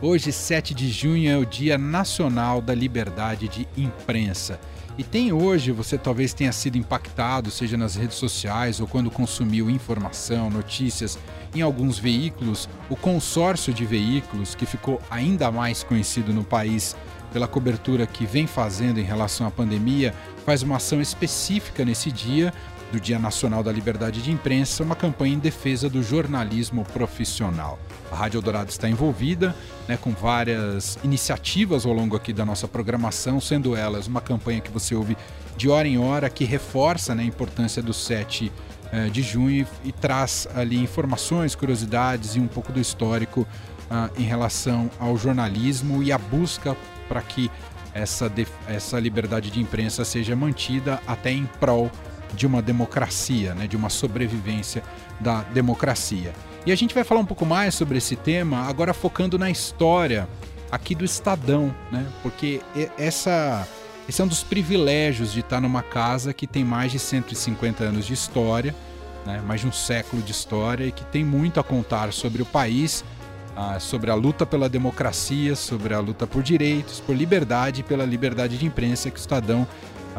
Hoje, 7 de junho, é o Dia Nacional da Liberdade de Imprensa. E tem hoje, você talvez tenha sido impactado, seja nas redes sociais ou quando consumiu informação, notícias em alguns veículos, o consórcio de veículos, que ficou ainda mais conhecido no país pela cobertura que vem fazendo em relação à pandemia, faz uma ação específica nesse dia do Dia Nacional da Liberdade de Imprensa, uma campanha em defesa do jornalismo profissional. A Rádio Eldorado está envolvida né, com várias iniciativas ao longo aqui da nossa programação, sendo elas uma campanha que você ouve de hora em hora, que reforça né, a importância do 7 eh, de junho e, e, traz ali informações, curiosidades e um pouco do histórico ah, em relação ao jornalismo e a busca para que essa, essa liberdade de imprensa seja mantida até em prol de uma democracia, né, de uma sobrevivência da democracia. E a gente vai falar um pouco mais sobre esse tema, agora focando na história aqui do Estadão, né? Porque essa, esse é um dos privilégios de estar numa casa que tem mais de 150 anos de história, né? mais de um século de história e que tem muito a contar sobre o país, ah, sobre a luta pela democracia, sobre a luta por direitos, por liberdade e pela liberdade de imprensa que o Estadão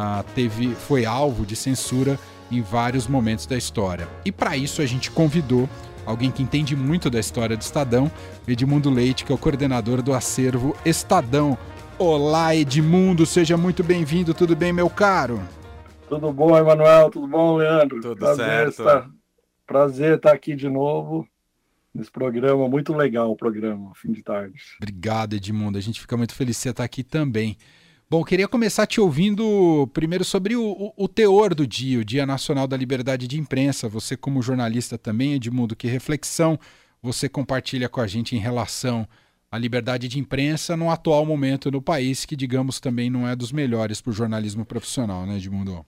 ah, teve, foi alvo de censura em vários momentos da história. E para isso a gente convidou alguém que entende muito da história do Estadão, Edmundo Leite, que é o coordenador do acervo Estadão. Olá, Edmundo, seja muito bem-vindo. Tudo bem, meu caro? Tudo bom, Emanuel? Tudo bom, Leandro? Tudo prazer certo. Estar, prazer estar aqui de novo nesse programa. Muito legal o programa, fim de tarde. Obrigado, Edmundo. A gente fica muito feliz de você estar aqui também. Bom, queria começar te ouvindo primeiro sobre o, o, teor do dia, o Dia Nacional da Liberdade de Imprensa. Você, como jornalista também, Edmundo, que reflexão você compartilha com a gente em relação à liberdade de imprensa no atual momento no país, que, digamos, também não é dos melhores para o jornalismo profissional, né, Edmundo?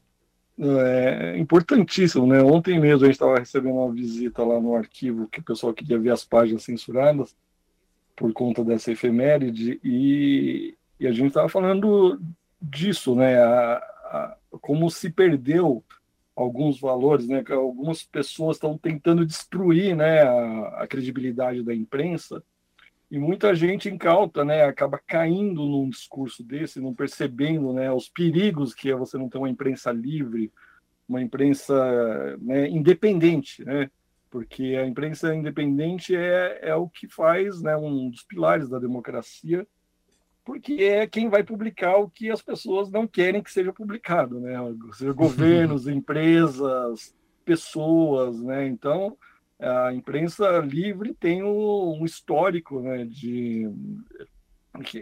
É importantíssimo, né? Ontem mesmo a gente estava recebendo uma visita lá no arquivo que o pessoal queria ver as páginas censuradas por conta dessa efeméride e e a gente estava falando disso, né? A, a, como se perdeu alguns valores, né? Que algumas pessoas estão tentando destruir, né? A, a, credibilidade da imprensa e muita gente incauta, né? Acaba caindo num discurso desse, não percebendo, né? Os perigos que é você não ter uma imprensa livre, uma imprensa né, independente, né? Porque a imprensa independente é, é o que faz, né? Um dos pilares da democracia porque é quem vai publicar o que as pessoas não querem que seja publicado, né? Seja governos, empresas, pessoas, né? Então, a imprensa livre tem um histórico, né? De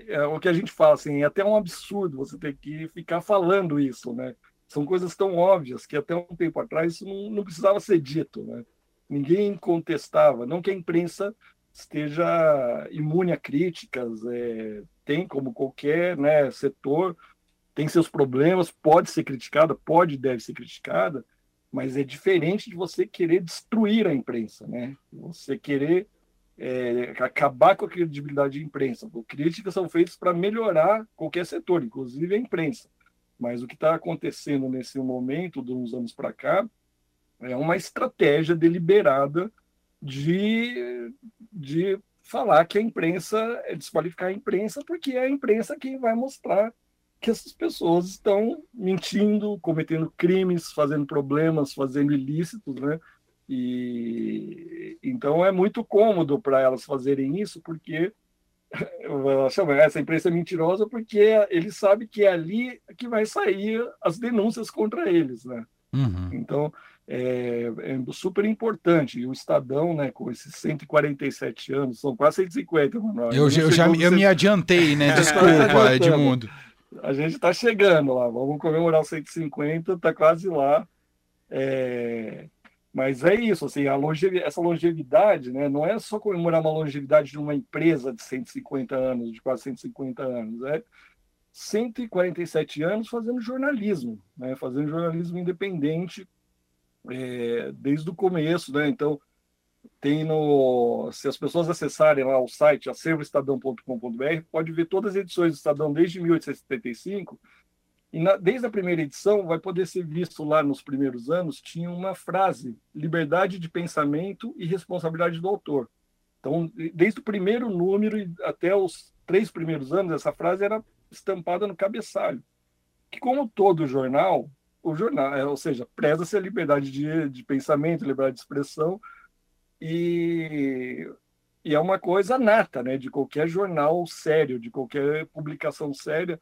é o que a gente fala assim, é até um absurdo você ter que ficar falando isso, né? São coisas tão óbvias que até um tempo atrás isso não, não precisava ser dito, né? Ninguém contestava, não que a imprensa esteja imune a críticas, é, tem, como qualquer né, setor, tem seus problemas, pode ser criticada, pode e deve ser criticada, mas é diferente de você querer destruir a imprensa, né? Você querer é, acabar com a credibilidade da imprensa. Críticas são feitas para melhorar qualquer setor, inclusive a imprensa. Mas o que está acontecendo nesse momento, de uns anos para cá, é uma estratégia deliberada de, de falar que a imprensa, é desqualificar a imprensa, porque é a imprensa quem vai mostrar que essas pessoas estão mentindo, cometendo crimes, fazendo problemas, fazendo ilícitos, né? E então é muito cômodo para elas fazerem isso, porque essa imprensa é mentirosa, porque eles sabem que é ali que vai sair as denúncias contra eles, né? Uhum. Então é, é, super importante. E o Estadão, né, com esses 147 anos, são quase 150, Manoel. Eu, eu já eu me adiantei, né? Desculpa, Edmundo. A gente está chegando lá, vamos comemorar os 150, está quase lá. É... Mas é isso, assim, a longevidade, essa longevidade, né, não é só comemorar uma longevidade de uma empresa de 150 anos, de quase 150 anos, é 147 anos fazendo jornalismo, né, fazendo jornalismo independente, é, desde o começo, né? Então, tem no. Se as pessoas acessarem lá o site acervoestadão.com.br, pode ver todas as edições do Estadão desde 1875. E na, desde a primeira edição, vai poder ser visto lá nos primeiros anos, tinha uma frase: liberdade de pensamento e responsabilidade do autor. Então, desde o primeiro número até os três primeiros anos, essa frase era estampada no cabeçalho. Que, como todo jornal, o jornal, é, ou seja, preza-se a liberdade de, de pensamento, liberdade de expressão, e, e é uma coisa nata, né, de qualquer jornal sério, de qualquer publicação séria,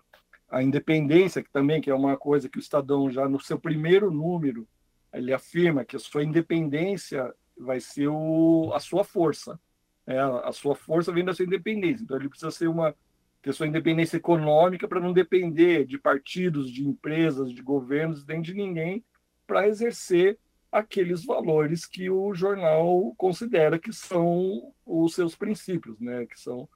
a independência, que também que é uma coisa que o Estadão já no seu primeiro número ele afirma que a sua independência vai ser o, a sua força. É, a sua força vem da sua independência. Então ele precisa ser uma ter sua independência econômica para não depender de partidos, de empresas, de governos, nem de ninguém para exercer aqueles valores que o jornal considera que são os seus princípios, né? Que são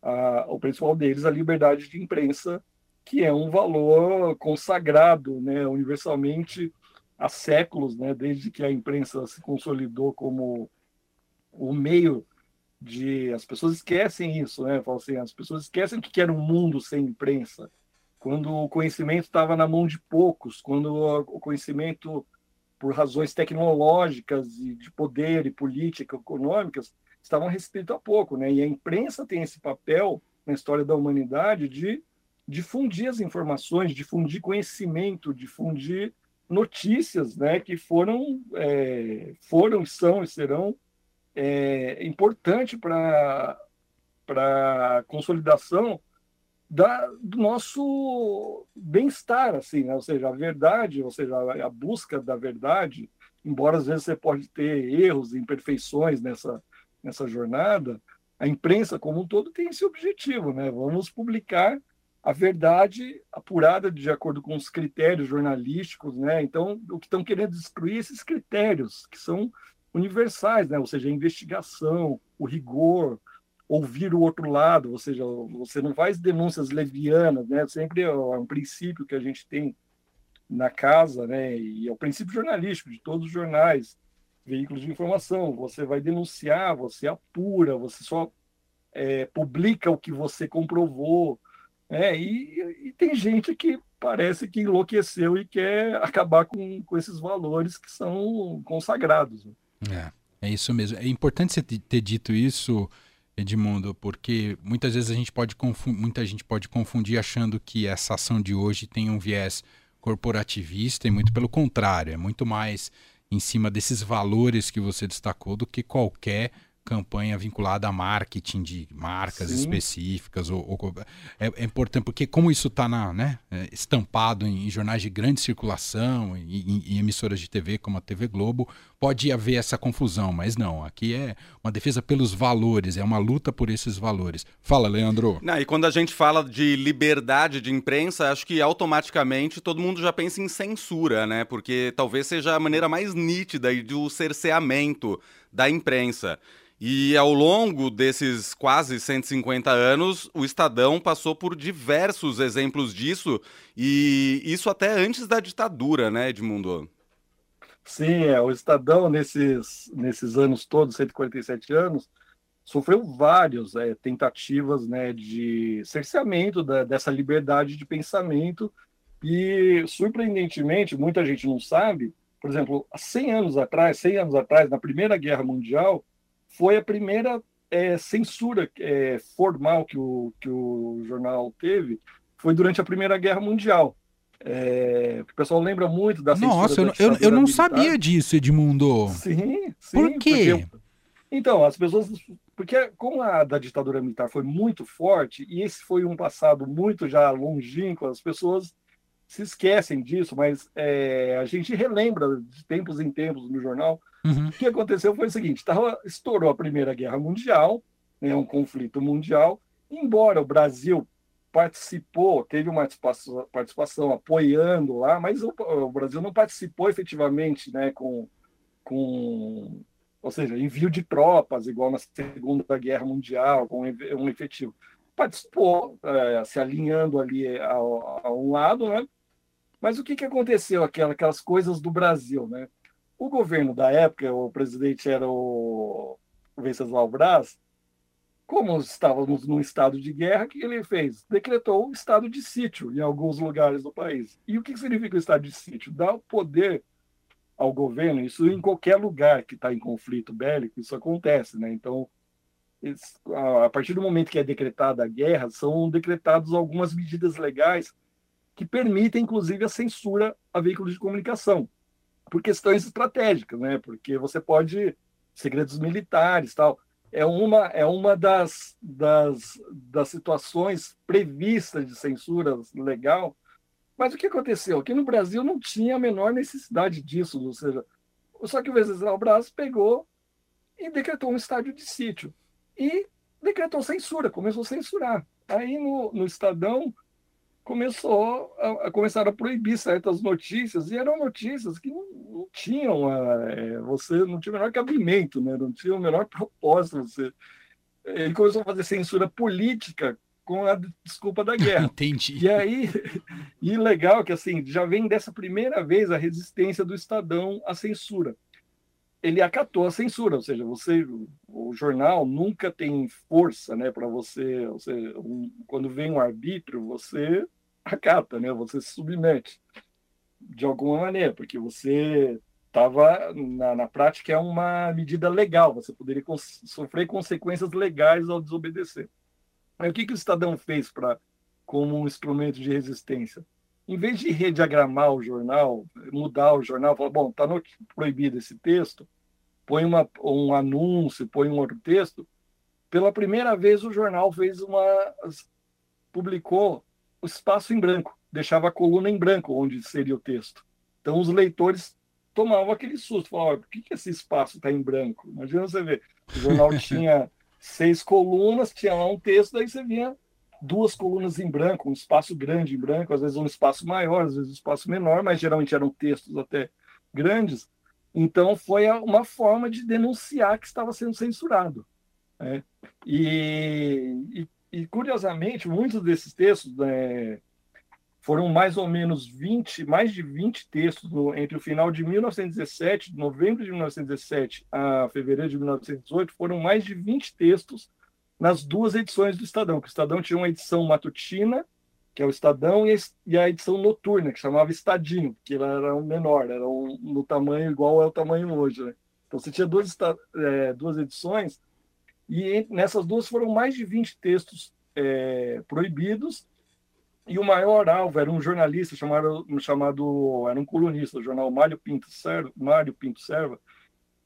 a, o principal deles a liberdade de imprensa, que é um valor consagrado, né? Universalmente há séculos, né? Desde que a imprensa se consolidou como o meio de as pessoas esquecem isso, né? Falam assim, as pessoas esquecem que era um mundo sem imprensa, quando o conhecimento estava na mão de poucos, quando o conhecimento por razões tecnológicas e de poder e política econômicas estavam restrito a pouco, né? E a imprensa tem esse papel na história da humanidade de difundir as informações, difundir conhecimento, difundir notícias, né? Que foram, é, foram, são e serão é, importante para para consolidação da, do nosso bem-estar, assim, né? ou seja, a verdade, ou seja, a, a, busca da verdade, embora às vezes você pode ter erros, imperfeições nessa nessa jornada, a imprensa como um todo tem esse objetivo, né? Vamos publicar a verdade apurada de acordo com os critérios jornalísticos, né? Então, o que estão querendo destruir esses critérios que são universais, né? ou seja, a investigação, o rigor, ouvir o outro lado, ou seja, você não faz denúncias levianas, né? Sempre é um princípio que a gente tem na casa, né? E é o princípio jornalístico de todos os jornais, veículos de informação. Você vai denunciar, você apura, você só é, publica o que você comprovou, né? E, e, tem gente que parece que enlouqueceu e quer acabar com, com esses valores que são consagrados. Né? É, é isso mesmo. É importante você ter dito isso, Edmundo, porque muitas vezes a gente pode muita gente pode confundir achando que essa ação de hoje tem um viés corporativista e muito pelo contrário, é muito mais em cima desses valores que você destacou do que qualquer campanha vinculada a marketing de marcas Sim. específicas. Ou, ou é, é, importante, porque como isso está né, é, estampado em, em, jornais de grande circulação, em, em, emissoras de TV como a TV Globo, pode haver essa confusão, mas não, aqui é uma defesa pelos valores, é uma luta por esses valores. Fala, Leandro. Não, e quando a gente fala de liberdade de imprensa, acho que automaticamente todo mundo já pensa em censura, né? Porque talvez seja a maneira mais nítida do cerceamento da imprensa. E ao longo desses quase 150 anos, o Estadão passou por diversos exemplos disso, e isso até antes da ditadura, né, Edmundo? Sim, é, o Estadão, nesses, nesses anos todos, 147 anos, sofreu várias é, tentativas né, de cerceamento da, dessa liberdade de pensamento, e, surpreendentemente, muita gente não sabe, por exemplo, há 100 anos atrás, 100 anos atrás, na Primeira Guerra Mundial, foi a primeira é, censura é, formal que o, que o jornal teve, foi durante a Primeira Guerra Mundial. É, o pessoal lembra muito da censura. Nossa, eu, eu, eu não sabia disso, Edmundo. Sim, sim. Por quê? Porque, então, as pessoas. Porque como a da ditadura militar foi muito forte, e esse foi um passado muito já longínquo, as pessoas se esquecem disso, mas é, a gente relembra de tempos em tempos no jornal Uhum. O que aconteceu foi o seguinte: tava, estourou a Primeira Guerra Mundial, né, um conflito mundial, embora o Brasil participou, teve uma participação, participação apoiando lá, mas o, o, Brasil não participou efetivamente né, com, com, ou seja, envio de tropas, igual na Segunda Guerra Mundial, com um efetivo. Participou, é, se alinhando ali a, a, um lado, né? Mas o que, que aconteceu? Aquelas coisas do Brasil, né? O governo da época, o presidente era o Venceslau Braz, como estávamos num estado de guerra, o que ele fez? Decretou o estado de sítio em alguns lugares do país. E o que significa o estado de sítio? Dá o poder ao governo, isso em qualquer lugar que está em conflito bélico, isso acontece, né? Então, a partir do momento que é decretada a guerra, são decretadas algumas medidas legais que permitem, inclusive, a censura a veículos de comunicação, por questões estratégicas, né? Porque você pode segredos militares, tal. É uma é uma das, das, das situações previstas de censura legal. Mas o que aconteceu? Aqui no Brasil não tinha a menor necessidade disso, ou seja, só que o Venceslau Braz pegou e decretou um estádio de sítio e decretou censura, começou a censurar. Aí no, no Estadão começou a, a começaram a proibir certas notícias e eram notícias que não, não tinham é, você não tinha o menor cabimento, né? Não tinha o menor propósito. Você ele começou a fazer censura política com a desculpa da guerra. Entendi. E aí, e legal que assim, já vem dessa primeira vez a resistência do Estadão à censura ele acatou a censura, ou seja, você, o jornal nunca tem força, né, para você, você um, quando vem um arbítrio, você acata, né, você se submete de alguma maneira, porque você estava na, na prática é uma medida legal, você poderia sofrer consequências legais ao desobedecer. Aí o que que o Estadão fez para como um instrumento de resistência? Em vez de rediagramar o jornal, mudar o jornal, falar, bom, está proibido esse texto, põe uma, um anúncio, põe um outro texto, pela primeira vez o jornal fez uma. publicou o espaço em branco, deixava a coluna em branco, onde seria o texto. Então os leitores tomavam aquele susto, falavam, por que, que esse espaço está em branco? Imagina você ver, o jornal tinha seis colunas, tinha lá um texto, daí você via duas colunas em branco, um espaço grande em branco, às vezes um espaço maior, às vezes um espaço menor, mas geralmente eram textos até grandes. Então foi uma forma de denunciar que estava sendo censurado. Né? E, e, e, curiosamente, muitos desses textos né, foram mais ou menos 20, mais de 20 textos no, entre o final de 1917, novembro de 1917 a fevereiro de 1918, foram mais de 20 textos nas duas edições do Estadão, que o Estadão tinha uma edição matutina, que é o Estadão, e a edição noturna, que chamava Estadinho, que era um menor, era um, no tamanho igual é o tamanho hoje. Né? Então você tinha duas, é, duas edições, e nessas duas foram mais de 20 textos é, proibidos, e o maior alvo era um jornalista chamado, chamado era um colunista do jornal Mário Pinto Serva, Mário Pinto Serva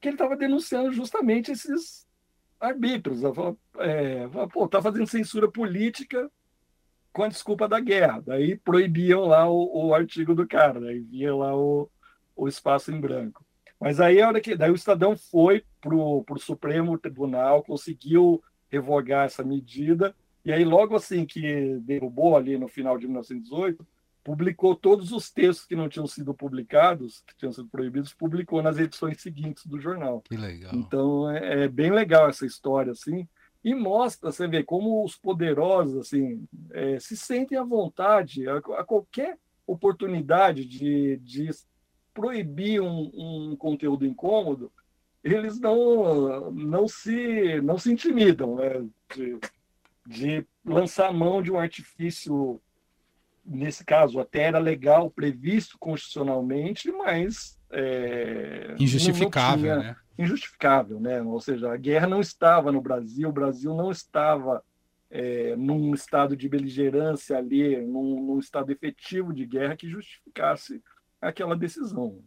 que ele estava denunciando justamente esses arbítros. É, pô, tá fazendo censura política com a desculpa da guerra. Daí proibiam lá o, o artigo do cara, daí via lá o, o espaço em branco. Mas aí a hora que daí o Estadão foi para o Supremo Tribunal, conseguiu revogar essa medida, e aí logo assim que derrubou ali no final de 1918, publicou todos os textos que não tinham sido publicados, que tinham sido proibidos, publicou nas edições seguintes do jornal. Que legal. Então é, é bem legal essa história assim e mostra, você vê, como os poderosos assim é, se sentem à vontade a, a qualquer oportunidade de, de proibir um, um, conteúdo incômodo, eles não, não, se, não se intimidam né? de, de lançar mão de um artifício, nesse caso até era legal, previsto constitucionalmente, mas... É, Injustificável, tinha, né? injustificável, né? Ou seja, a guerra não estava no Brasil, o Brasil não estava é, num estado de beligerância ali, num, num, estado efetivo de guerra que justificasse aquela decisão.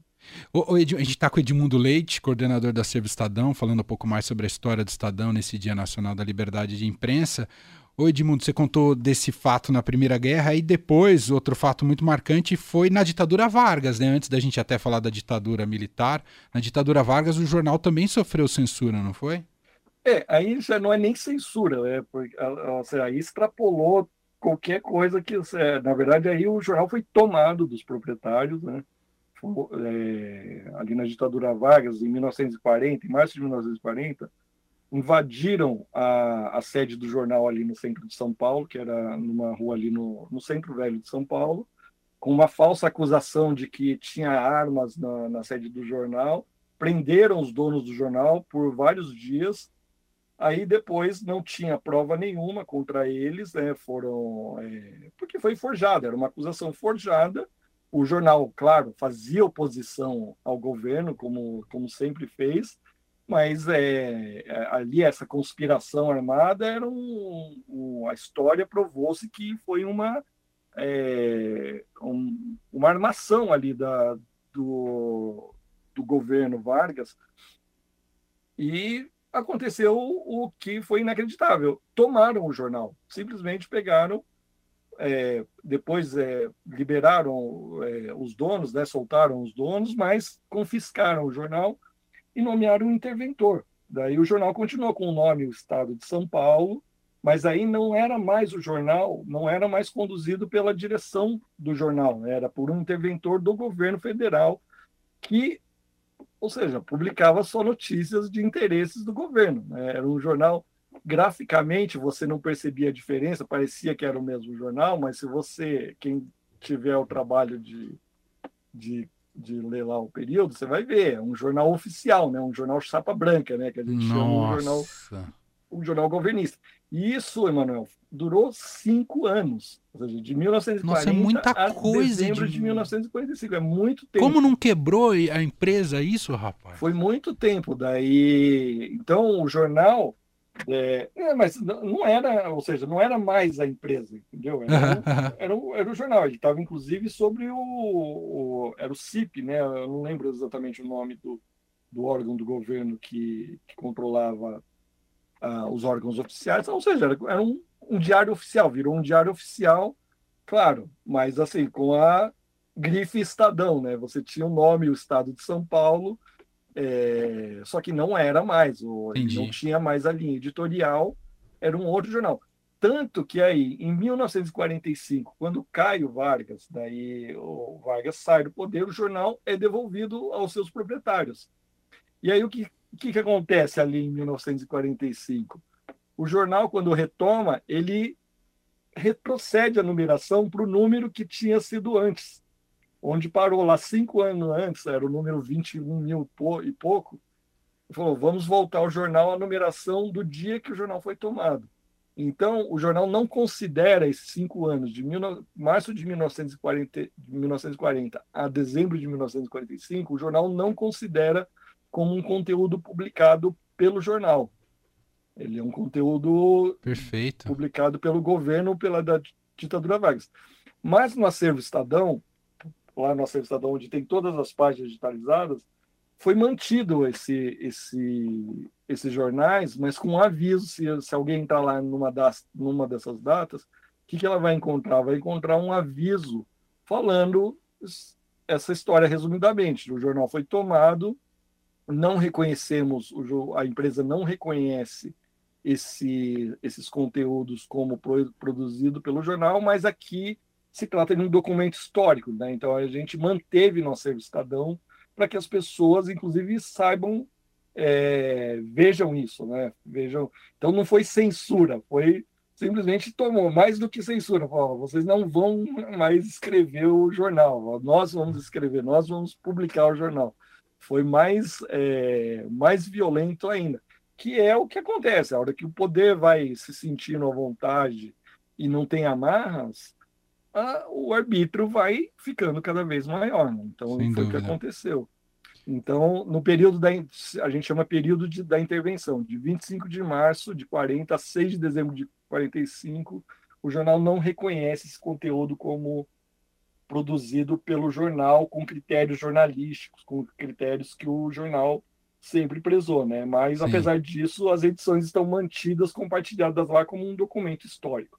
O, o a gente está com o Edmundo Leite, coordenador da Servo Estadão, falando um pouco mais sobre a história do Estadão nesse Dia Nacional da Liberdade de Imprensa. Oi, Edmundo, você contou desse fato na Primeira Guerra e depois, outro fato muito marcante foi na ditadura Vargas, né? Antes da gente até falar da ditadura militar, na ditadura Vargas o jornal também sofreu censura, não foi? É, aí já não é nem censura, né? Porque, seja, aí extrapolou qualquer coisa que, na verdade, aí o jornal foi tomado dos proprietários, né? É, ali na ditadura Vargas, em 1940, em março de 1940, invadiram a, a, sede do jornal ali no centro de São Paulo, que era numa rua ali no, no centro velho de São Paulo, com uma falsa acusação de que tinha armas na, na sede do jornal, prenderam os donos do jornal por vários dias. Aí depois não tinha prova nenhuma contra eles, né? Foram é, porque foi forjada, era uma acusação forjada. O jornal, claro, fazia oposição ao governo, como como sempre fez, mas é, é, ali essa conspiração armada era um, um a história provou-se que foi uma é, um, uma armação ali da, do, do governo Vargas. E aconteceu o que foi inacreditável. Tomaram o jornal simplesmente pegaram é, depois é, liberaram é, os donos né soltaram os donos mas confiscaram o jornal e nomearam um interventor. Daí o jornal continuou com o nome o Estado de São Paulo, mas aí não era mais o jornal, não era mais conduzido pela direção do jornal, era por um interventor do governo federal que, ou seja, publicava só notícias de interesses do governo. Né? Era um jornal graficamente você não percebia a diferença, parecia que era o mesmo jornal, mas se você, quem tiver o trabalho de, de de ler lá o período, você vai ver, é um jornal oficial, né? um jornal chapa branca, né? que a gente Nossa. chama um jornal, um jornal governista. E isso, Emanuel, durou cinco anos, ou seja, de 1940 Nossa, é muita a coisa dezembro de... de 1945, é muito tempo. Como não quebrou a empresa isso, rapaz? Foi muito tempo, daí... Então, o jornal é, é, mas não era, ou seja, não era mais a empresa, entendeu? Era, era, um, era um jornal, ele estava inclusive sobre o, o, Era o CIP, né? Eu não lembro exatamente o nome do, do órgão do governo que, que controlava uh, os órgãos oficiais, ou seja, era, era um, um diário oficial, virou um diário oficial, claro, mas assim, com a grife Estadão, né? Você tinha o nome, o Estado de São Paulo é, só que não era mais, o, não tinha mais a linha editorial, era um outro jornal. Tanto que aí, em 1945, quando cai o Vargas, daí o Vargas sai do poder, o jornal é devolvido aos seus proprietários. E aí o que, que, que acontece ali em 1945? O jornal, quando retoma, ele retrocede a numeração para o número que tinha sido antes onde parou lá cinco anos antes, era o número 21 mil e pouco, falou, vamos voltar ao jornal a numeração do dia que o jornal foi tomado. Então, o jornal não considera esses cinco anos, de mil, março de 1940, de 1940 a dezembro de 1945, o jornal não considera como um conteúdo publicado pelo jornal. Ele é um conteúdo Perfeito. publicado pelo governo pela da ditadura Vargas. Mas no acervo Estadão, lá no Acervo Estadão, onde tem todas as páginas digitalizadas, foi mantido esse, esse, esses jornais, mas com um aviso, se, se alguém entrar lá numa, das, numa dessas datas, o que, que ela vai encontrar? Vai encontrar um aviso falando essa história resumidamente. O jornal foi tomado, não reconhecemos, a empresa não reconhece esse, esses conteúdos como produzido pelo jornal, mas aqui se trata de um documento histórico, né? Então a gente manteve no acervo Estadão para que as pessoas, inclusive, saibam, é, vejam isso, né? Vejam. Então não foi censura, foi simplesmente tomou mais do que censura. Falou, vocês não vão mais escrever o jornal, nós vamos escrever, nós vamos publicar o jornal. Foi mais, é, mais violento ainda, que é o que acontece. A hora que o poder vai se sentindo à vontade e não tem amarras, a, o arbítrio vai ficando cada vez maior. Né? Então, Sem foi o que aconteceu. Então, no período da. A gente chama período de, da intervenção, de 25 de março de 40 a 6 de dezembro de 45, o jornal não reconhece esse conteúdo como produzido pelo jornal com critérios jornalísticos, com critérios que o jornal sempre prezou, né? Mas, Sim. apesar disso, as edições estão mantidas, compartilhadas lá como um documento histórico.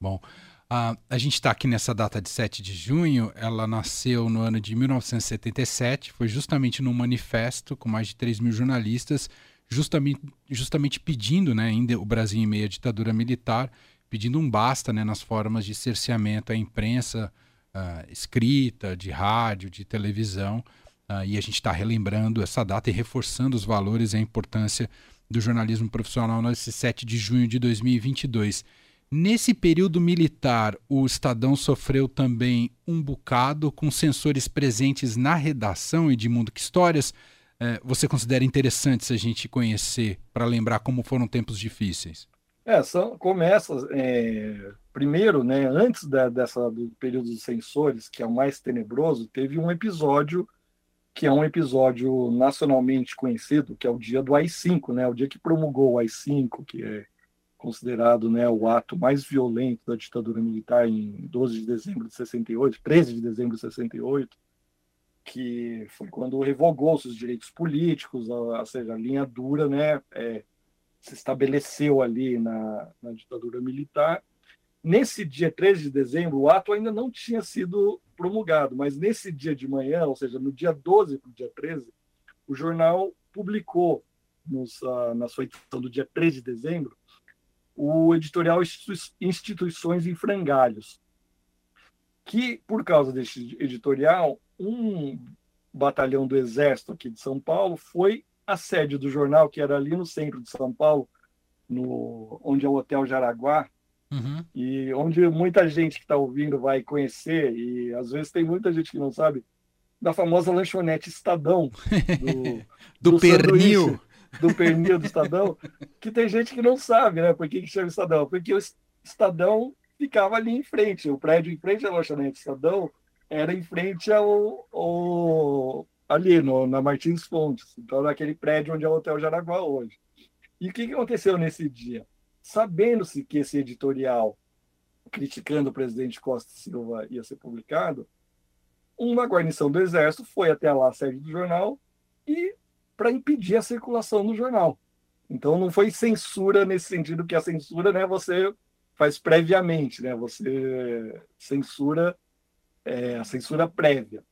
Bom, a, gente está aqui nessa data de 7 de junho, ela nasceu no ano de 1977, foi justamente num manifesto com mais de 3 mil jornalistas, justamente, justamente pedindo, né, ainda o Brasil em meio à ditadura militar, pedindo um basta né, nas formas de cerceamento à imprensa uh, escrita, de rádio, de televisão, uh, e a gente está relembrando essa data e reforçando os valores e a importância do jornalismo profissional nesse 7 de junho de 2022. Nesse período militar, o Estadão sofreu também um bocado com sensores presentes na redação e de Mundo que Histórias. É, você considera interessante se a gente conhecer para lembrar como foram tempos difíceis? É, são, começa é, primeiro, né, antes da, dessa do período dos sensores, que é o mais tenebroso, teve um episódio que é um episódio nacionalmente conhecido, que é o dia do AI-5, né? O dia que promulgou o AI-5, que é considerado né, o ato mais violento da ditadura militar em 12 de dezembro de 68, 13 de dezembro de 68, que foi quando revogou seus direitos políticos, ou seja, a linha dura né, é, se estabeleceu ali na, na ditadura militar. Nesse dia 13 de dezembro, o ato ainda não tinha sido promulgado, mas nesse dia de manhã, ou seja, no dia 12 para o dia 13, o jornal publicou nos, uh, na sua edição do dia 13 de dezembro o editorial Instituições em Frangalhos, que, por causa desse editorial, um batalhão do Exército aqui de São Paulo foi a sede do jornal, que era ali no centro de São Paulo, no, onde é o Hotel Jaraguá, uhum. e onde muita gente que está ouvindo vai conhecer, e às vezes tem muita gente que não sabe, da famosa lanchonete Estadão, do, do, do pernil do pernil do Estadão, que tem gente que não sabe, né? Por que, que chama Estadão? Porque o Estadão ficava ali em frente, o prédio em frente à lanchonete Estadão era em frente ao, ao ali no, na Martins Fontes, então naquele prédio onde é o Hotel Jaraguá hoje. E o que, que aconteceu nesse dia? Sabendo-se que esse editorial criticando o presidente Costa Silva ia ser publicado, uma guarnição do Exército foi até lá a sede do jornal e para impedir a circulação do jornal. Então não foi censura nesse sentido que a censura, né, você faz previamente, né, você censura é, a censura prévia.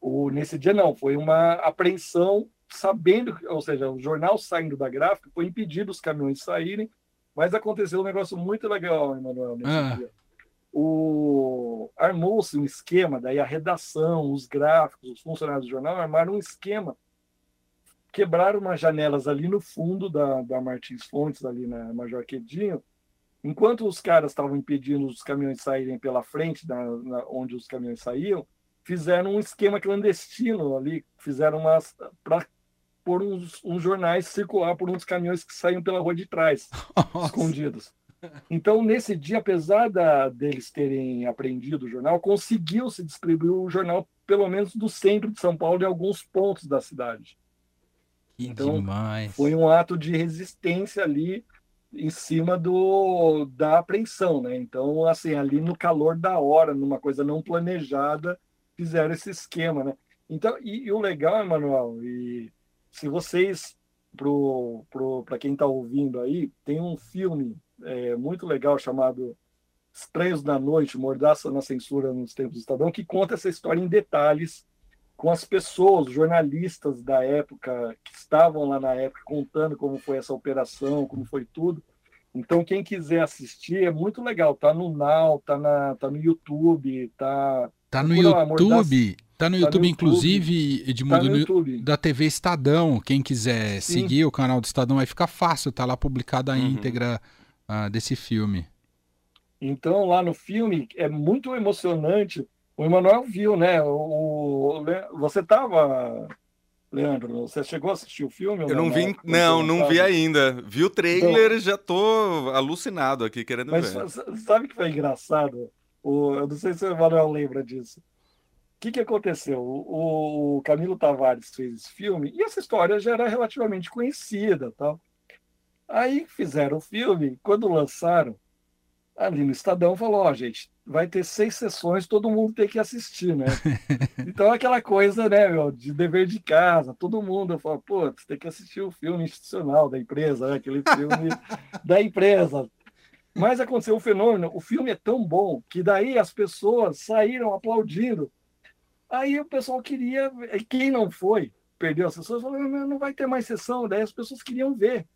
O, nesse dia não, foi uma apreensão sabendo, ou seja, o jornal saindo da gráfica foi impedido os caminhões saírem, mas aconteceu um negócio muito legal, Emanuel, nesse ah. dia. O armou-se um esquema, daí a redação, os gráficos, os funcionários do jornal armaram um esquema quebraram umas janelas ali no fundo da, da Martins Fontes, ali na Major Quedinho, enquanto os caras estavam impedindo os caminhões saírem pela frente, da, na, onde os caminhões saíam, fizeram um esquema clandestino ali, fizeram umas para pôr uns, uns, jornais circular por uns caminhões que saíam pela rua de trás, Nossa. escondidos. Então, nesse dia, apesar da, deles terem apreendido o jornal, conseguiu-se distribuir o jornal, pelo menos do centro de São Paulo, em alguns pontos da cidade. Que então, demais. foi um ato de resistência ali em cima do da apreensão, né? Então, assim, ali no calor da hora, numa coisa não planejada, fizeram esse esquema, né? Então, e, e o legal, Emanuel, e se vocês, pro, pro, para quem está ouvindo aí, tem um filme é, muito legal chamado Estranhos da Noite, Mordaça na Censura nos Tempos do Estadão, que conta essa história em detalhes com as pessoas, jornalistas da época, que estavam lá na época, contando como foi essa operação, como foi tudo. Então, quem quiser assistir, é muito legal. Tá no Now, tá, na, tá no YouTube, tá... Tá no YouTube, tá no tá YouTube, inclusive, Edmundo, tá no YouTube. da TV Estadão. Quem quiser Sim. seguir o canal do Estadão vai ficar fácil, tá lá publicada a uhum. íntegra uh, desse filme. Então, lá no filme, é muito emocionante, o Emanuel viu, né? O, o você estava, Leandro, você chegou a assistir o filme? Eu não, não vi, não, não vi ainda. Vi o trailer, então, já tô alucinado aqui querendo mas ver. Sabe que foi engraçado? O, eu não sei se o Emanuel lembra disso. O que, que aconteceu? O, o Camilo Tavares fez esse filme e essa história já era relativamente conhecida, tal. Aí fizeram o filme, quando lançaram, ali no Estadão falou, ó, oh, gente, vai ter seis sessões, todo mundo tem que assistir, né? Então aquela coisa, né, meu, de dever de casa, todo mundo fala, pô, você tem que assistir o filme institucional da empresa, né? aquele filme da empresa. Mas aconteceu um fenômeno, o filme é tão bom que daí as pessoas saíram aplaudindo. Aí o pessoal queria, quem não foi, perdeu as sessões, falou, não vai ter mais sessão, daí as pessoas queriam ver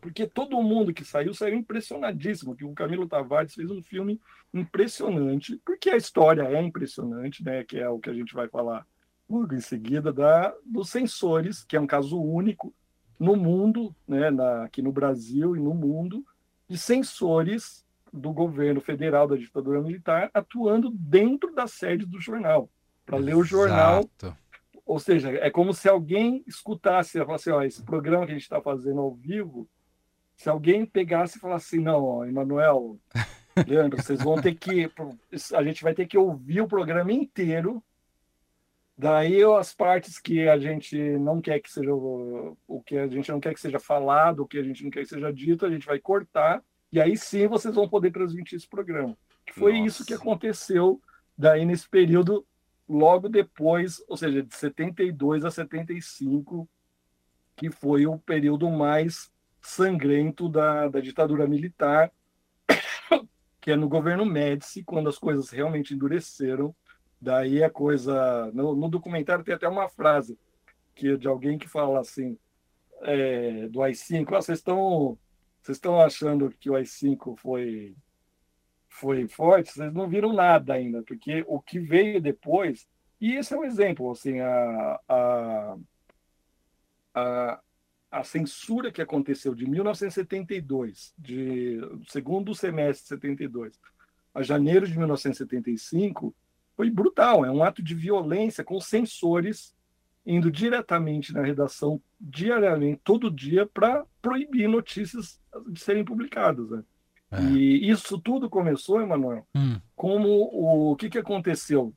porque todo mundo que saiu saiu impressionadíssimo, que o Camilo Tavares fez um filme impressionante, porque a história é impressionante, né, que é o que a gente vai falar logo em seguida, da, dos sensores, que é um caso único no mundo, né, na, aqui no Brasil e no mundo, de sensores do governo federal da ditadura militar atuando dentro da sede do jornal, para ler o jornal. Ou seja, é como se alguém escutasse e falasse, ó, esse programa que a gente está fazendo ao vivo se alguém pegasse e falasse assim, não, Emanuel, Leandro, vocês vão ter que. A gente vai ter que ouvir o programa inteiro Daí as partes que a gente não quer que seja o, que a gente não quer que seja falado, o que a gente não quer que seja dito, a gente vai cortar e aí sim vocês vão poder transmitir esse programa. Que foi Nossa. isso que aconteceu daí nesse período logo depois, ou seja, de 72 a 75, que foi o período mais sangrento da, da ditadura militar, que é no governo Médici, quando as coisas realmente endureceram. Daí a coisa. No, no documentário tem até uma frase que de alguém que fala assim, é, do AI-5, ah, vocês estão vocês estão achando que o AI-5 foi foi forte, vocês não viram nada ainda, porque o que veio depois, e esse é um exemplo, assim, a, a, a, a censura que aconteceu de 1972, de segundo semestre de 72 a janeiro de 1975, foi brutal, é um ato de violência com censores indo diretamente na redação diariamente, todo dia, para proibir notícias de serem publicadas. Né? É. E isso tudo começou, Emanuel, hum. como o, o que, que aconteceu?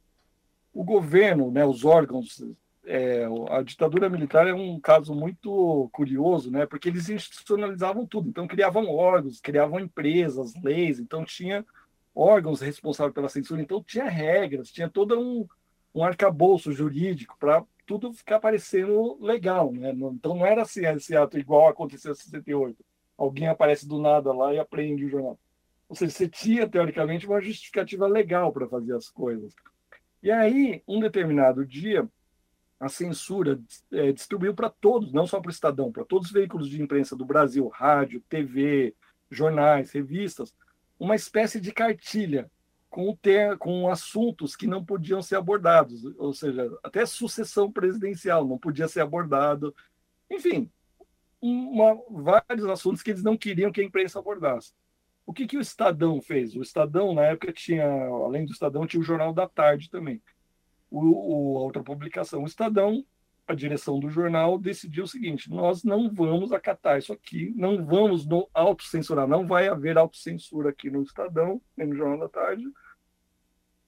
O governo, né, os órgãos, é, a ditadura militar é um caso muito curioso, né, porque eles institucionalizavam tudo. Então, criavam órgãos, criavam empresas, leis, então tinha órgãos responsáveis pela censura, então tinha regras, tinha todo um, um arcabouço jurídico para tudo ficar parecendo legal. Né? Então, não era assim esse ato igual aconteceu em 68 alguém aparece do nada lá e aprende o jornal. Ou seja, você tinha, teoricamente, uma justificativa legal para fazer as coisas. E aí, um determinado dia, a censura é, distribuiu para todos, não só para o Estadão, para todos os veículos de imprensa do Brasil, rádio, TV, jornais, revistas, uma espécie de cartilha com, ter, com assuntos que não podiam ser abordados, ou seja, até sucessão presidencial não podia ser abordado. Enfim, uma, vários assuntos que eles não queriam que a imprensa abordasse. O que, que o Estadão fez? O Estadão, na época, tinha, além do Estadão, tinha o Jornal da Tarde também. O, o, outra publicação. O Estadão, a direção do jornal, decidiu o seguinte: nós não vamos acatar isso aqui, não vamos no autocensurar, não vai haver autocensura aqui no Estadão, nem no Jornal da Tarde.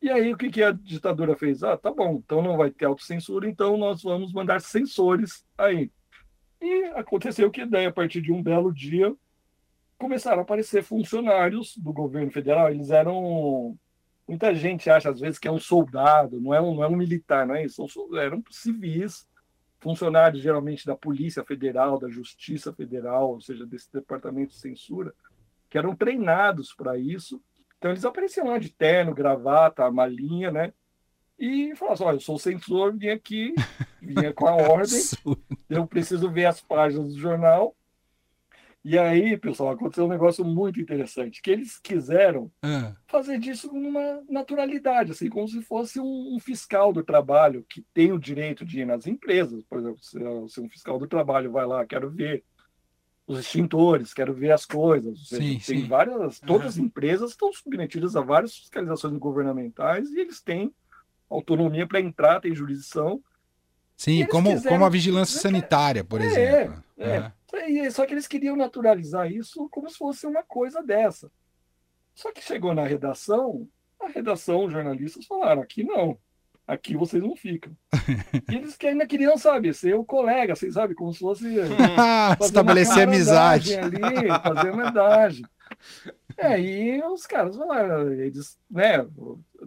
E aí, o que, que a ditadura fez? Ah, tá bom, então não vai ter autocensura, então nós vamos mandar censores aí. E aconteceu que daí, a partir de um belo dia, começaram a aparecer funcionários do governo federal. Eles eram. Muita gente acha, às vezes, que é um soldado, não é um, não é um militar, não é isso? São, eram civis, funcionários geralmente da Polícia Federal, da Justiça Federal, ou seja, desse departamento de censura, que eram treinados para isso. Então, eles apareciam lá de terno, gravata, malinha, né? e falou assim: olha, eu sou censor, vim aqui, vinha com a ordem, eu preciso ver as páginas do jornal. E aí, pessoal, aconteceu um negócio muito interessante, que eles quiseram é. fazer disso numa naturalidade, assim, como se fosse um, um, fiscal do trabalho que tem o direito de ir nas empresas. Por exemplo, se, se um fiscal do trabalho vai lá, quero ver os extintores, quero ver as coisas. Seja, sim, tem sim. várias, todas as empresas estão submetidas a várias fiscalizações governamentais e eles têm autonomia para entrar, tem jurisdição. Sim, como, quiseram... como a vigilância sanitária, por é, exemplo. É, é. Só que eles queriam naturalizar isso como se fosse uma coisa dessa. Só que chegou na redação, a redação, os jornalistas falaram: aqui não, aqui vocês não ficam. e eles que ainda queriam, sabe, ser o colega, vocês sabem, como se fosse. Estabelecer amizade. Ali, fazer amizade. É, e os caras falaram, eles, né,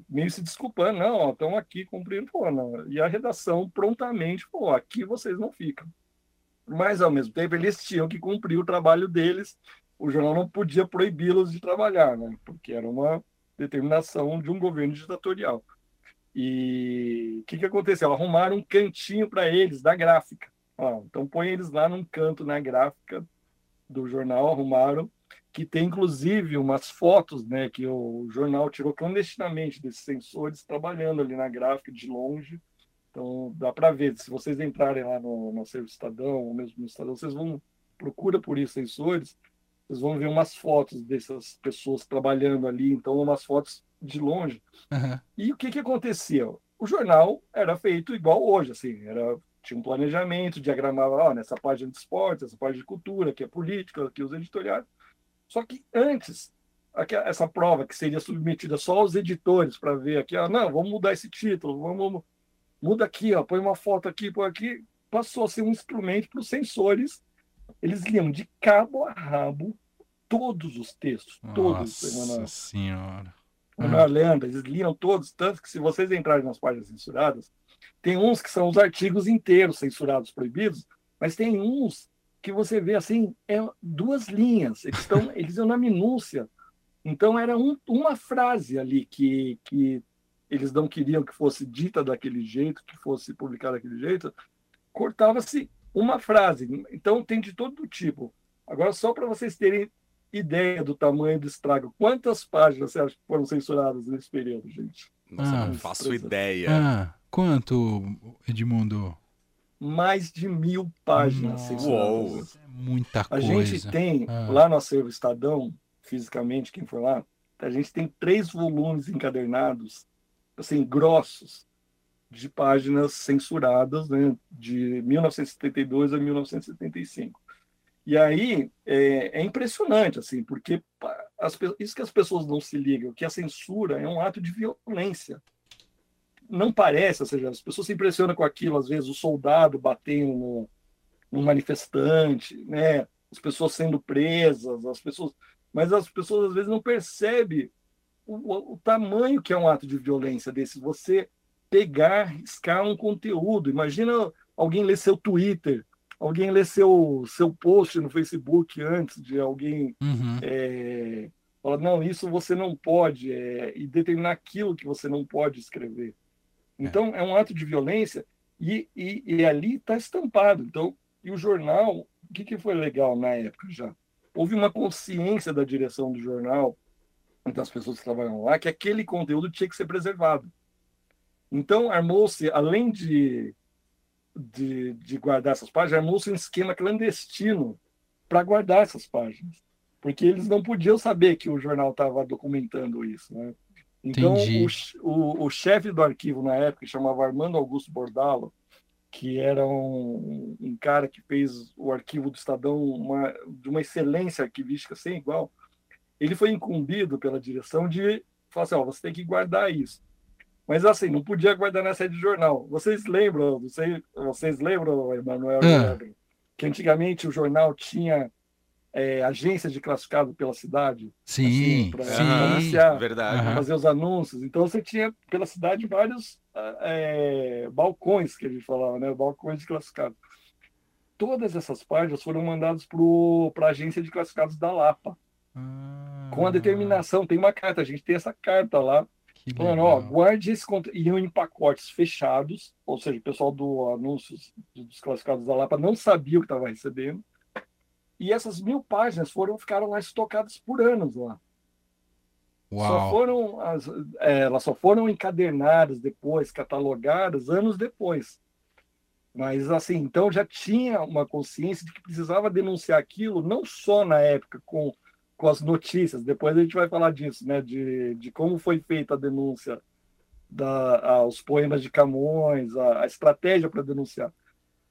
meio se desculpando, não, estão aqui cumprindo, pô, não. E a redação prontamente, pô, aqui vocês não ficam. Mas, ao mesmo tempo, eles tinham que cumprir o trabalho deles, o jornal não podia proibi-los de trabalhar, né, porque era uma determinação de um governo ditatorial. E o que, que aconteceu? Arrumaram um cantinho para eles da gráfica. Ó, então, põe eles lá num canto na gráfica do jornal, arrumaram que tem inclusive umas fotos né, que o jornal tirou clandestinamente desses sensores trabalhando ali na gráfica de longe. Então dá para ver, se vocês entrarem lá no, no Acervo Estadão, ou mesmo no Estadão, vocês vão, procura por isso, sensores, vocês vão ver umas fotos dessas pessoas trabalhando ali, então umas fotos de longe. Uhum. E o que, que acontecia? O jornal era feito igual hoje, assim, era tinha um planejamento, diagramava ó, nessa página de esportes, essa página de cultura, aqui é política, aqui os editoriais. Só que antes, essa prova que seria submetida só aos editores para ver aqui, ah, não, vamos mudar esse título, vamos. Muda aqui, ó, põe uma foto aqui, põe aqui. Passou a ser um instrumento para os sensores. Eles liam de cabo a rabo todos os textos, todos. Nossa senhora. Manoel ah. Leandro, eles liam todos, tanto que se vocês entrarem nas páginas censuradas, tem uns que são os artigos inteiros censurados, proibidos, mas tem uns que você vê assim, é duas linhas, eles estão eles iam na minúcia. Então era um, uma frase ali que, que eles não queriam que fosse dita daquele jeito, que fosse publicada daquele jeito, cortava-se uma frase. Então tem de todo tipo. Agora, só para vocês terem ideia do tamanho do estrago, quantas páginas você acha que foram censuradas nesse período, gente? Nossa, ah, não faço ideia. Ah, quanto, Edmundo? Mais de mil páginas Nossa, censuradas. É muita coisa. A gente tem, ah. lá no acervo Estadão, fisicamente, quem for lá, a gente tem três volumes encadernados assim, grossos de páginas censuradas, né, de 1972 a 1975. E aí é, é impressionante, assim, porque as, isso que as pessoas não se ligam, que a censura é um ato de violência. Não parece, ou seja, as pessoas se impressionam com aquilo, às vezes o soldado batendo no, no manifestante, né, as pessoas sendo presas, as pessoas, mas as pessoas às vezes não percebem o, o, tamanho que é um ato de violência desse. Você pegar, riscar um conteúdo. Imagina alguém ler seu Twitter, alguém ler seu, seu post no Facebook antes de alguém uhum. é, falar, não, isso você não pode, é, e determinar aquilo que você não pode escrever. É. Então, é, é um ato de violência e, e, e ali está estampado. Então, e o jornal, o que, que foi legal na época já? Houve uma consciência da direção do jornal das pessoas que trabalham lá, que aquele conteúdo tinha que ser preservado. Então, armou-se, além de, de, de, guardar essas páginas, armou-se um esquema clandestino para guardar essas páginas. Porque eles não podiam saber que o jornal estava documentando isso. Né? Então, o, o, o, chefe do arquivo na época, chamava Armando Augusto Bordalo, que era um, um cara que fez o arquivo do Estadão uma, de uma excelência arquivística sem igual, ele foi incumbido pela direção de falar assim, ó, você tem que guardar isso. Mas assim, não podia guardar na sede de jornal. Vocês lembram, vocês, vocês lembram, Emanuel, é. que antigamente o jornal tinha é, agência de classificado pela cidade? Sim, assim, para anunciar, verdade. fazer os anúncios. Então você tinha pela cidade vários é, balcões, que a gente falava, né? Balcões de classificado. Todas essas páginas foram mandadas para a agência de classificados da Lapa com a determinação. Tem uma carta, a gente tem essa carta lá. Falando, ó, guarde esse conteúdo. Iam em pacotes fechados, ou seja, o pessoal do anúncios dos classificados da Lapa não sabia o que estava recebendo. E essas mil páginas foram ficaram lá estocadas por anos lá. Uau. Só foram as, é, elas só foram encadernadas depois, catalogadas anos depois. Mas assim, então já tinha uma consciência de que precisava denunciar aquilo, não só na época com com as notícias. Depois a gente vai falar disso, né? De, de como foi feita a denúncia da, aos poemas de Camões, a, a estratégia para denunciar.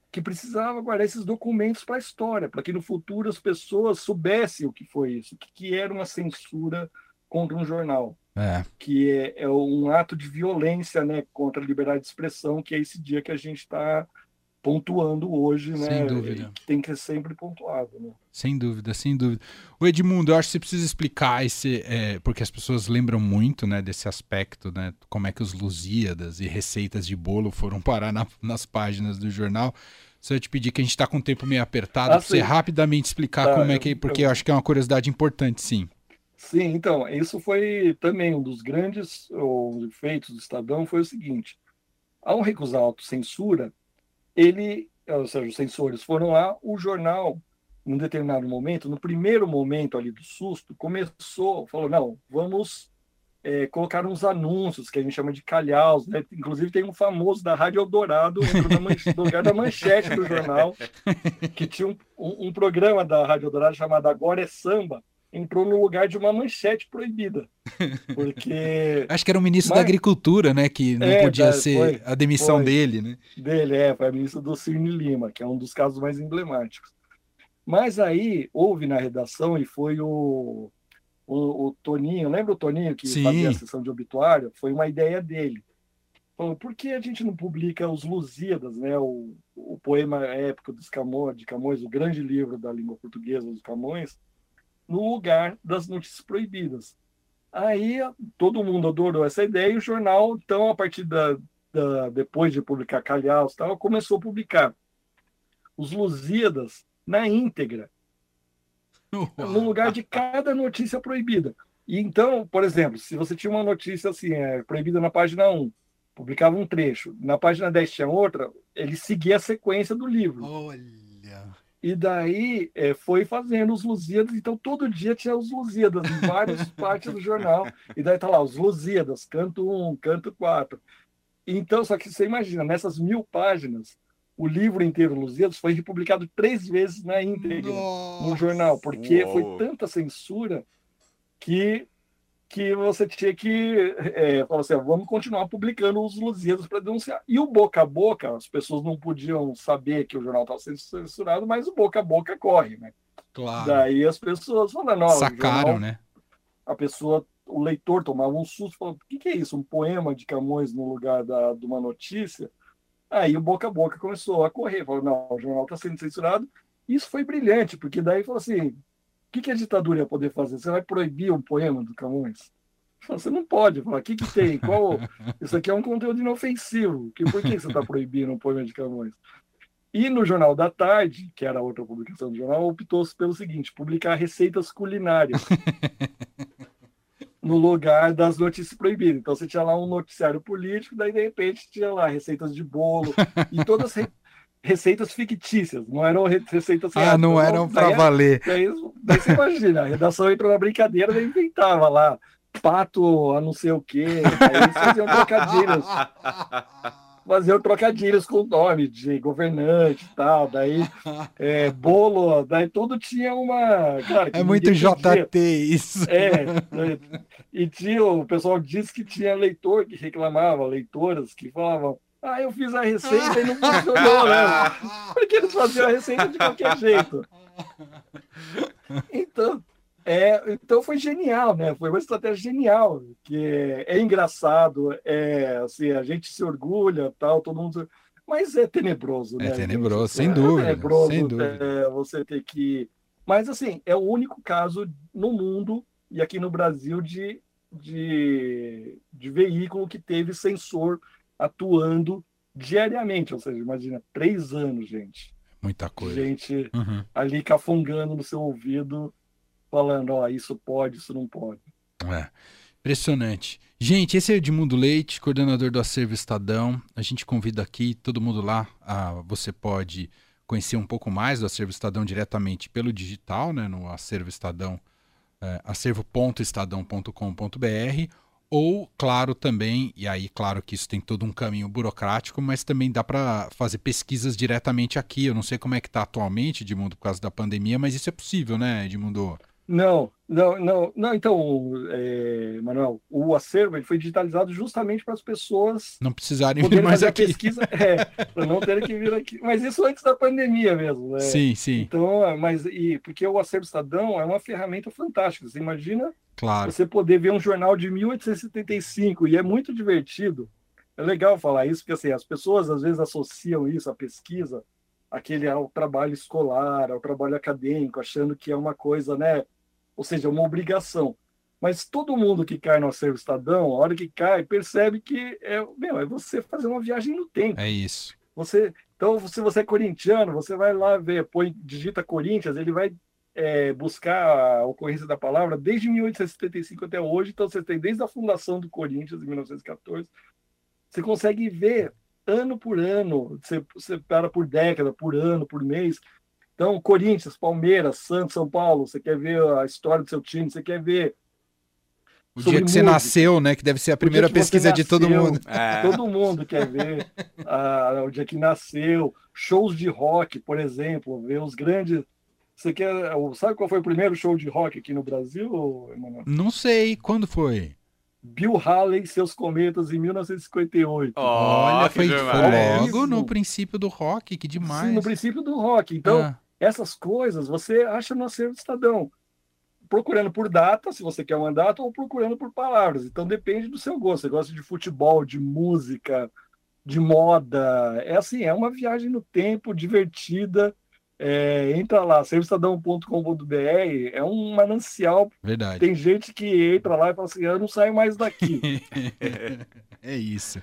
Que precisava guardar esses documentos para a história, para que no futuro as pessoas soubessem o que foi isso, o que, que era uma censura contra um jornal. É. Que é, é, um ato de violência né, contra a liberdade de expressão, que é esse dia que a gente está pontuando hoje, né? Sem dúvida. Tem que ser sempre pontuado, né? Sem dúvida, sem dúvida. O Edmundo, eu acho que você precisa explicar esse, é, porque as pessoas lembram muito, né, desse aspecto, né, como é que os Lusíadas e receitas de bolo foram parar na, nas páginas do jornal. Só eu te pedir que a gente está com o tempo meio apertado, ah, para você rapidamente explicar tá, como é que, porque eu, eu acho que é uma curiosidade importante, sim. Sim, então, isso foi também um dos grandes feitos do Estadão, foi o seguinte, ao recusar a autocensura, ele, ou seja, os sensores foram lá, o jornal, num determinado momento, no primeiro momento ali do susto, começou, falou, não, vamos é, colocar uns anúncios que a gente chama de calhaus, né? Inclusive tem um famoso da Rádio Eldorado no lugar da manchete do jornal, que tinha um, um, um programa da Rádio Eldorado chamado Agora é Samba, entrou no lugar de uma manchete proibida. Porque. Acho que era o ministro Mas... da Agricultura, né? Que não é, podia ser foi, a demissão foi. dele, né? Dele, é, foi a ministra do Cirne Lima, que é um dos casos mais emblemáticos. Mas aí houve na redação e foi o, o, o Toninho, lembra o Toninho que Sim. fazia a sessão de obituário? Foi uma ideia dele. falou, por que a gente não publica os Lusíadas, né? O, o poema épico dos Camões, de Camões, o grande livro da língua portuguesa dos Camões, no lugar das notícias proibidas. Aí todo mundo adorou essa ideia e o jornal, então, a partir da, da depois de publicar Calhaus tal, começou a publicar os Lusíadas na íntegra, no lugar de cada notícia proibida. E então, por exemplo, se você tinha uma notícia assim, é, proibida na página 1, publicava um trecho, na página 10 tinha outra, ele seguia a sequência do livro. Olha. E daí é, foi fazendo os Lusíadas, então todo dia tinha os Lusíadas em várias partes do jornal. E daí tá lá, os Lusíadas, canto 1, canto 4. Então, só que você imagina, nessas mil páginas, o livro inteiro Lusíadas foi republicado três vezes na íntegra Nossa. no jornal, porque Uou. foi tanta censura que que você tinha que é, falar assim, ó, vamos continuar publicando os Lusíadas para denunciar. E o boca a boca, as pessoas não podiam saber que o jornal estava sendo censurado, mas o boca a boca corre, né? Claro. Daí as pessoas falam, não, o Sacaram, jornal, né? a pessoa, o leitor tomava um susto, falando, o que, que é isso? Um poema de Camões no lugar da, de uma notícia? Aí o boca a boca começou a correr, falou, não, o jornal está sendo censurado. Isso foi brilhante, porque daí falou assim, que, que a ditadura ia poder fazer? Você vai proibir um poema do Camões? Você não pode. Falar, o que, que tem? Qual... Isso aqui é um conteúdo inofensivo. Que, por que você está proibindo um poema de Camões? E no Jornal da Tarde, que era outra publicação do jornal, optou-se pelo seguinte: publicar receitas culinárias no lugar das notícias proibidas. Então você tinha lá um noticiário político, daí de repente tinha lá receitas de bolo e todas. Receitas fictícias, não eram re- receitas Ah, reais. não Então, eram daí pra valer. Daí, daí você imagina, a redação entrou na brincadeira e inventava lá pato a não sei o quê. Aí eles faziam trocadilhos, faziam trocadilhos com o nome de governante e tal. Daí é, bolo, daí tudo tinha uma. É muito. JT isso. É, é, e tinha, o pessoal disse que tinha leitor que reclamava, leitoras que falavam, ah, eu fiz a receita e não funcionou, né? Porque eles faziam a receita de qualquer jeito. Então, é, então foi genial, né? Foi uma estratégia genial, que é, é engraçado, é assim, a gente se orgulha, tal, todo mundo. Mas é tenebroso, É né? tenebroso, gente? sem É dúvida, tenebroso, sem dúvida. é, você ter que. Mas assim, é o único caso no mundo e aqui no Brasil de, de, de veículo que teve sensor atuando diariamente. Ou seja, imagina, três anos, gente. Muita coisa. Gente Uhum. ali cafungando no seu ouvido, falando, ó, isso pode, isso não pode. É. Impressionante. Gente, esse é o Edmundo Leite, coordenador do Acervo Estadão. A gente convida aqui todo mundo lá. A, você pode conhecer um pouco mais do Acervo Estadão diretamente pelo digital, né, no Acervo Estadão, é, acervo.estadão.com.br. Ou, claro, também, e aí, claro que isso tem todo um caminho burocrático, mas também dá para fazer pesquisas diretamente aqui. Eu não sei como é que está atualmente, Edmundo, por causa da pandemia, mas isso é possível, né, Edmundo? Não, não, não, não. Então, é, Manuel, o acervo ele foi digitalizado justamente para as pessoas Não precisarem vir mais aqui. pesquisa, é, para não terem que vir aqui. Mas isso antes da pandemia mesmo, né? Sim, sim, Então, mas e porque o acervo Estadão é uma ferramenta fantástica. Você imagina claro. você poder ver um jornal de 1875 e é muito divertido. É legal falar isso porque assim as pessoas às vezes associam isso à pesquisa, aquele ao trabalho escolar, ao trabalho acadêmico, achando que é uma coisa, né? Ou seja, uma obrigação. Mas todo mundo que cai no acervo Estadão, a hora que cai, percebe que é, meu, é você fazer uma viagem no tempo. É isso. Você, então, se você é corintiano, você vai lá ver, põe, digita Corinthians, ele vai é, buscar a ocorrência da palavra desde 1875 até hoje. Então, você tem desde a fundação do Corinthians, em 1914. Você consegue ver ano por ano, você separa por década, por ano, por mês. Então, Corinthians, Palmeiras, Santos, São Paulo, você quer ver a história do seu time, você quer ver O dia que você nasceu, né? Que deve ser a primeira pesquisa de todo nasceu. mundo. É. Todo mundo quer ver ah, o dia que nasceu, shows de rock, por exemplo, ver os grandes. Você quer. Sabe qual foi o primeiro show de rock aqui no Brasil, Emanuel? Não sei, quando foi? Bill Haley e seus cometas em 1958. Ó, Olha, que foi, foi demais. logo no princípio do rock, que demais. Sim, no princípio do rock. Então, Ah, essas coisas você acha no acervo do Estadão. procurando por data, se você quer uma data, ou procurando por palavras. Então depende do seu gosto. Você gosta de futebol, de música, de moda. É assim, é uma viagem no tempo, divertida. É, entra lá, serviçadão.com.br, é um manancial. Verdade. Tem gente que entra lá e fala assim: eu não saio mais daqui. é isso.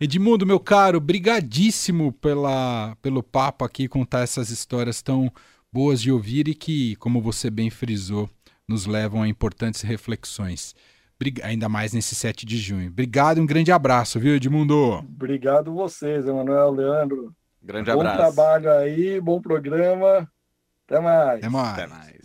Edmundo, meu caro, brigadíssimo pela, pelo papo aqui, contar essas histórias tão boas de ouvir e que, como você bem frisou, nos levam a importantes reflexões. Ainda mais nesse 7 de junho. Obrigado e um grande abraço, viu, Edmundo? Obrigado vocês, Emanuel, Leandro. Grande abraço. Bom trabalho aí, bom programa. Até mais. Até mais. Até mais.